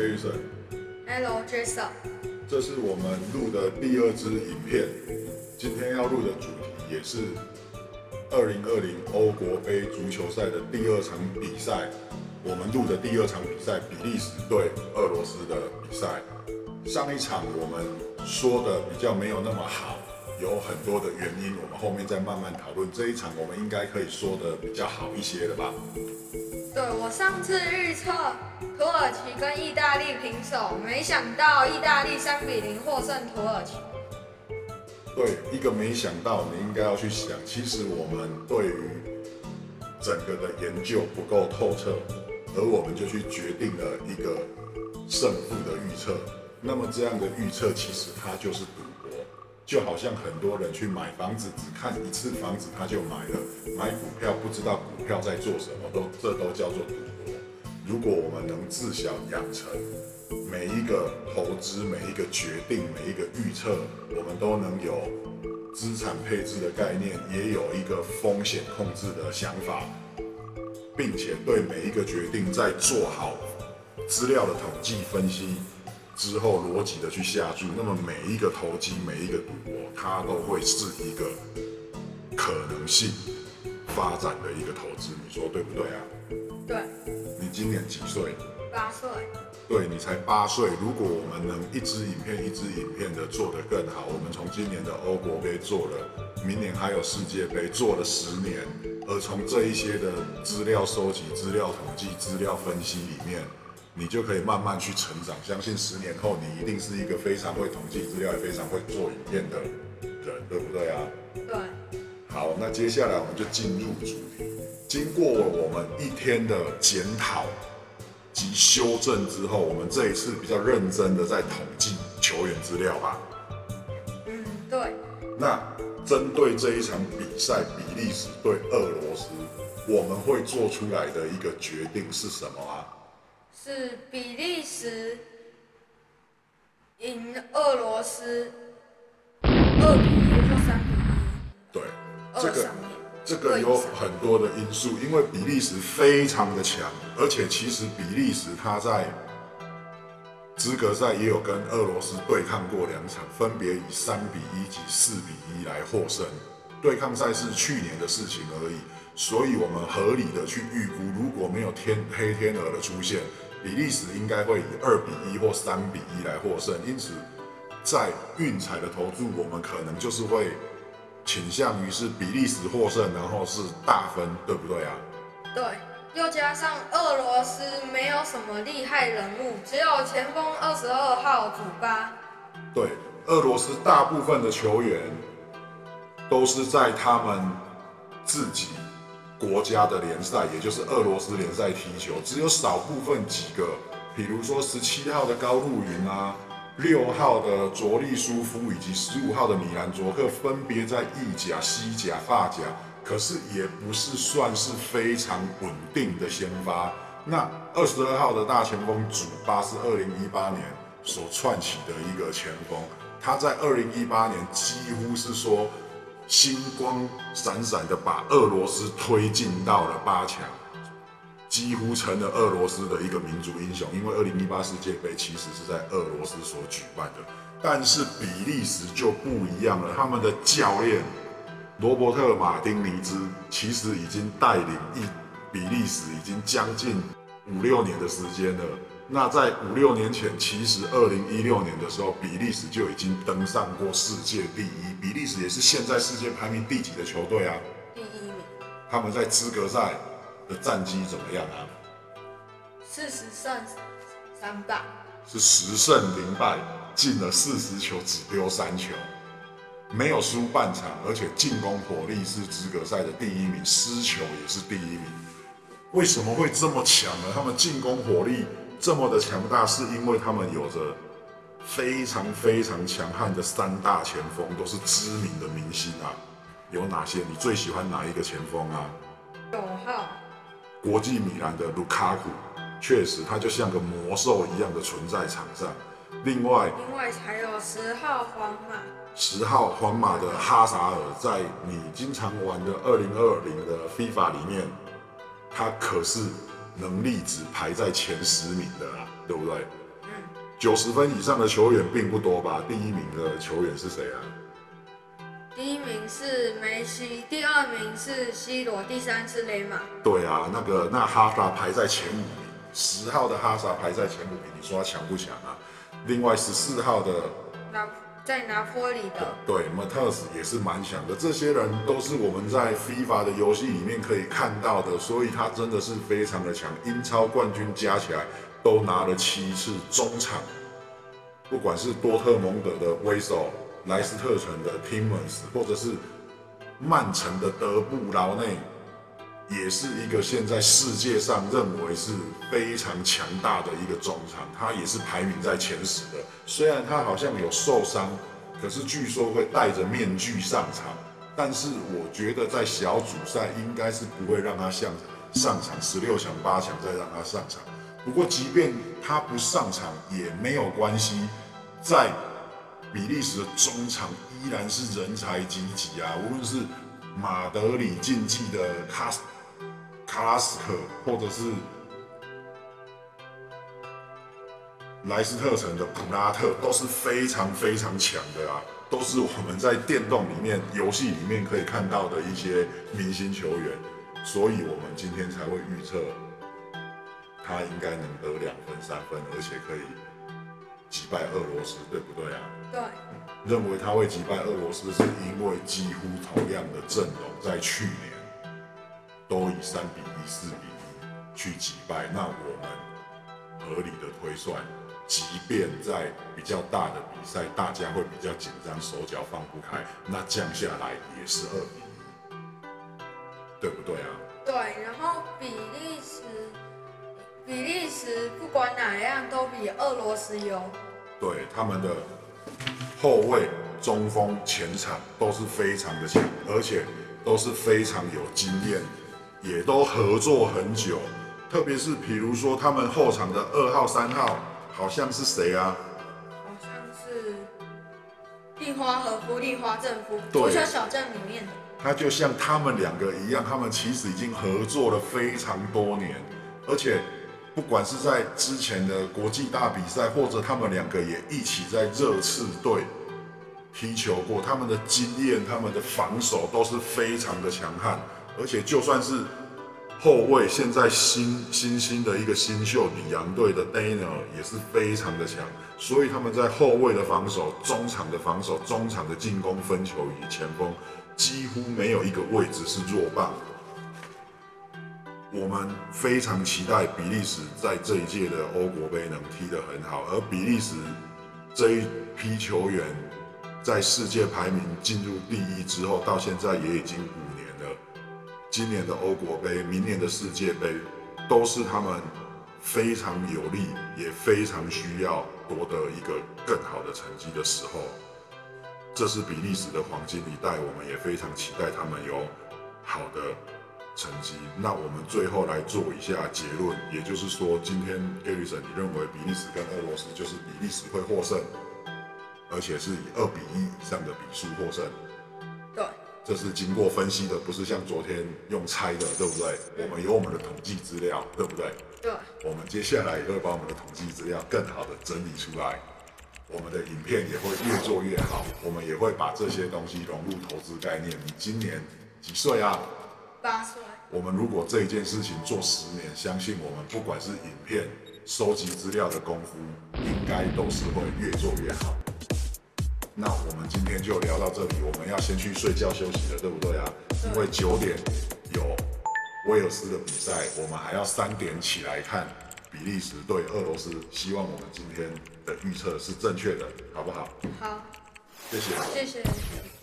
Jason。Hello Jason，这是我们录的第二支影片。今天要录的主题也是二零二零欧国杯足球赛的第二场比赛。我们录的第二场比赛，比利时对俄罗斯的比赛。上一场我们说的比较没有那么好，有很多的原因，我们后面再慢慢讨论。这一场我们应该可以说的比较好一些了吧？对我上次预测土耳其跟意大利平手，没想到意大利三比零获胜土耳其。对，一个没想到，你应该要去想，其实我们对于整个的研究不够透彻，而我们就去决定了一个胜负的预测。那么这样的预测，其实它就是赌博，就好像很多人去买房子，只看一次房子他就买了，买股票不知道股票在做什么，都这都叫做赌博。如果我们能自小养成每一个投资、每一个决定、每一个预测，我们都能有资产配置的概念，也有一个风险控制的想法，并且对每一个决定在做好资料的统计分析之后，逻辑的去下注，那么每一个投机、每一个赌博，它都会是一个可能性发展的一个投资，你说对不对啊？对，你今年几岁？八岁。对你才八岁，如果我们能一支影片一支影片的做得更好，我们从今年的欧国杯做了，明年还有世界杯做了十年，而从这一些的资料收集、资料统计、资料分析里面，你就可以慢慢去成长。相信十年后你一定是一个非常会统计资料、也非常会做影片的人，对不对啊？对，好，那接下来我们就进入主题。经过我们一天的检讨及修正之后，我们这一次比较认真的在统计球员资料吧。嗯，对，那针对这一场比赛，比利时对俄罗斯，我们会做出来的一个决定是什么啊？是比利时赢俄罗斯二比一或三比对，这个。这个有很多的因素，因为比利时非常的强，而且其实比利时他在资格赛也有跟俄罗斯对抗过两场，分别以三比一及四比一来获胜。对抗赛是去年的事情而已，所以我们合理的去预估，如果没有天黑天鹅的出现，比利时应该会以二比一或三比一来获胜。因此，在运彩的投注，我们可能就是会倾向于是比利时获胜，然后是大分，对不对啊？对，又加上俄罗斯没有什么厉害人物，只有前锋二十二号祖巴。对，俄罗斯大部分的球员都是在他们自己国家的联赛，也就是俄罗斯联赛踢球，只有少部分几个，比如说十七号的高路云啊，六号的卓利舒夫以及十五号的米兰卓克，分别在意甲、西甲、法甲，可是也不是算是非常稳定的先发。那二十二号的大前锋祖巴是二零一八年所串起的一个前锋，他在二零一八年几乎是说星光闪闪的把俄罗斯推进到了八强，几乎成了俄罗斯的一个民族英雄。因为二零一八世界杯其实是在俄罗斯所举办的，但是比利时就不一样了，他们的教练罗伯特·马丁尼兹其实已经带领一比利时已经将近五六年的时间了。那在五六年前，其实二零一六年的时候，比利时就已经登上过世界第一。比利时也是现在世界排名第几的球队啊？第一名，他们在资格赛的战绩怎么样啊？四十胜三败。是十胜零败，进了四十球，只丢三球，没有输半场，而且进攻火力是资格赛的第一名，失球也是第一名。为什么会这么强呢？他们进攻火力这么的强大，是因为他们有着非常非常强悍的三大前锋，都是知名的明星啊。有哪些？你最喜欢哪一个前锋啊？九号，国际米兰的卢卡库，确实他就像个魔兽一样的存在场上。另外，另外还有十号皇马，十号皇马的哈萨尔，在你经常玩的二零二零的 FIFA 里面，他可是能力只排在前十名的啦，对不对？嗯，九十分以上的球员并不多吧？第一名的球员是谁啊？第一名是梅西，第二名是 C 罗，第三是雷马。对啊，那个那哈萨排在前五名，十号的哈萨排在前五名，你说他强不强啊？另外十四号的拿在拿坡里的，对 m a t e s 也是蛮强的，这些人都是我们在 FIFA 的游戏里面可以看到的，所以他真的是非常的强。英超冠军加起来都拿了七次，中场不管是多特蒙德的威手。莱斯特城的 Timmons，或者是曼城的德布劳内，也是一个现在世界上认为是非常强大的一个中场，他也是排名在前十的。虽然他好像有受伤，可是据说会戴着面具上场。但是我觉得在小组赛应该是不会让他上上场，十六强八强再让他上场。不过即便他不上场也没有关系，在。比利时的中场依然是人才济济啊！无论是马德里竞技的卡卡拉斯克，或者是莱斯特城的普拉特，都是非常非常强的啊！都是我们在电动里面、游戏里面可以看到的一些明星球员，所以我们今天才会预测他应该能得两分、三分，而且可以击败俄罗斯，对不对啊？对，认为他会击败俄罗斯，是因为几乎同样的阵容，在去年都以三比一、四比一去击败。那我们合理的推算，即便在比较大的比赛，大家会比较紧张，手脚放不开，那降下来也是二比一，对不对啊？对，然后比利时，比利时不管哪样都比俄罗斯优。对他们的。后卫、中锋、前场都是非常的强，而且都是非常有经验，也都合作很久。特别是比如说他们后场的二号、三号，好像是谁啊？好像是丽花和夫、丽花政夫，足球小镇里面的。他就像他们两个一样，他们其实已经合作了非常多年，而且。不管是在之前的国际大比赛，或者他们两个也一起在热刺队踢球过，他们的经验、他们的防守都是非常的强悍。而且就算是后卫，现在新新兴的一个新秀里昂队的 Daniel 也是非常的强。所以他们在后卫的防守、中场的防守、中场的进攻、分球与前锋，几乎没有一个位置是弱棒。我们非常期待比利时在这一届的欧国杯能踢得很好，而比利时这一批球员在世界排名进入第一之后，到现在也已经五年。今年的欧国杯、明年的世界杯，都是他们非常有利，也非常需要夺得一个更好的成绩的时候。这是比利时的黄金一代，我们也非常期待他们有好的。成绩，那我们最后来做一下结论，也就是说，今天 Gary 森，你认为比利时跟俄罗斯就是比利时会获胜，而且是以二比一以上的比数获胜？对，这是经过分析的，不是像昨天用猜的，对不对？我们有我们的统计资料，对不对？对。我们接下来也会把我们的统计资料更好的整理出来，我们的影片也会越做越好，我们也会把这些东西融入投资概念。你今年几岁啊？八岁。我们如果这一件事情做十年，相信我们不管是影片收集资料的功夫，应该都是会越做越好。那我们今天就聊到这里，我们要先去睡觉休息了，对不对啊？因为九点有威尔斯的比赛，我们还要三点起来看比利时对俄罗斯。希望我们今天的预测是正确的，好不好？好，谢谢。谢谢。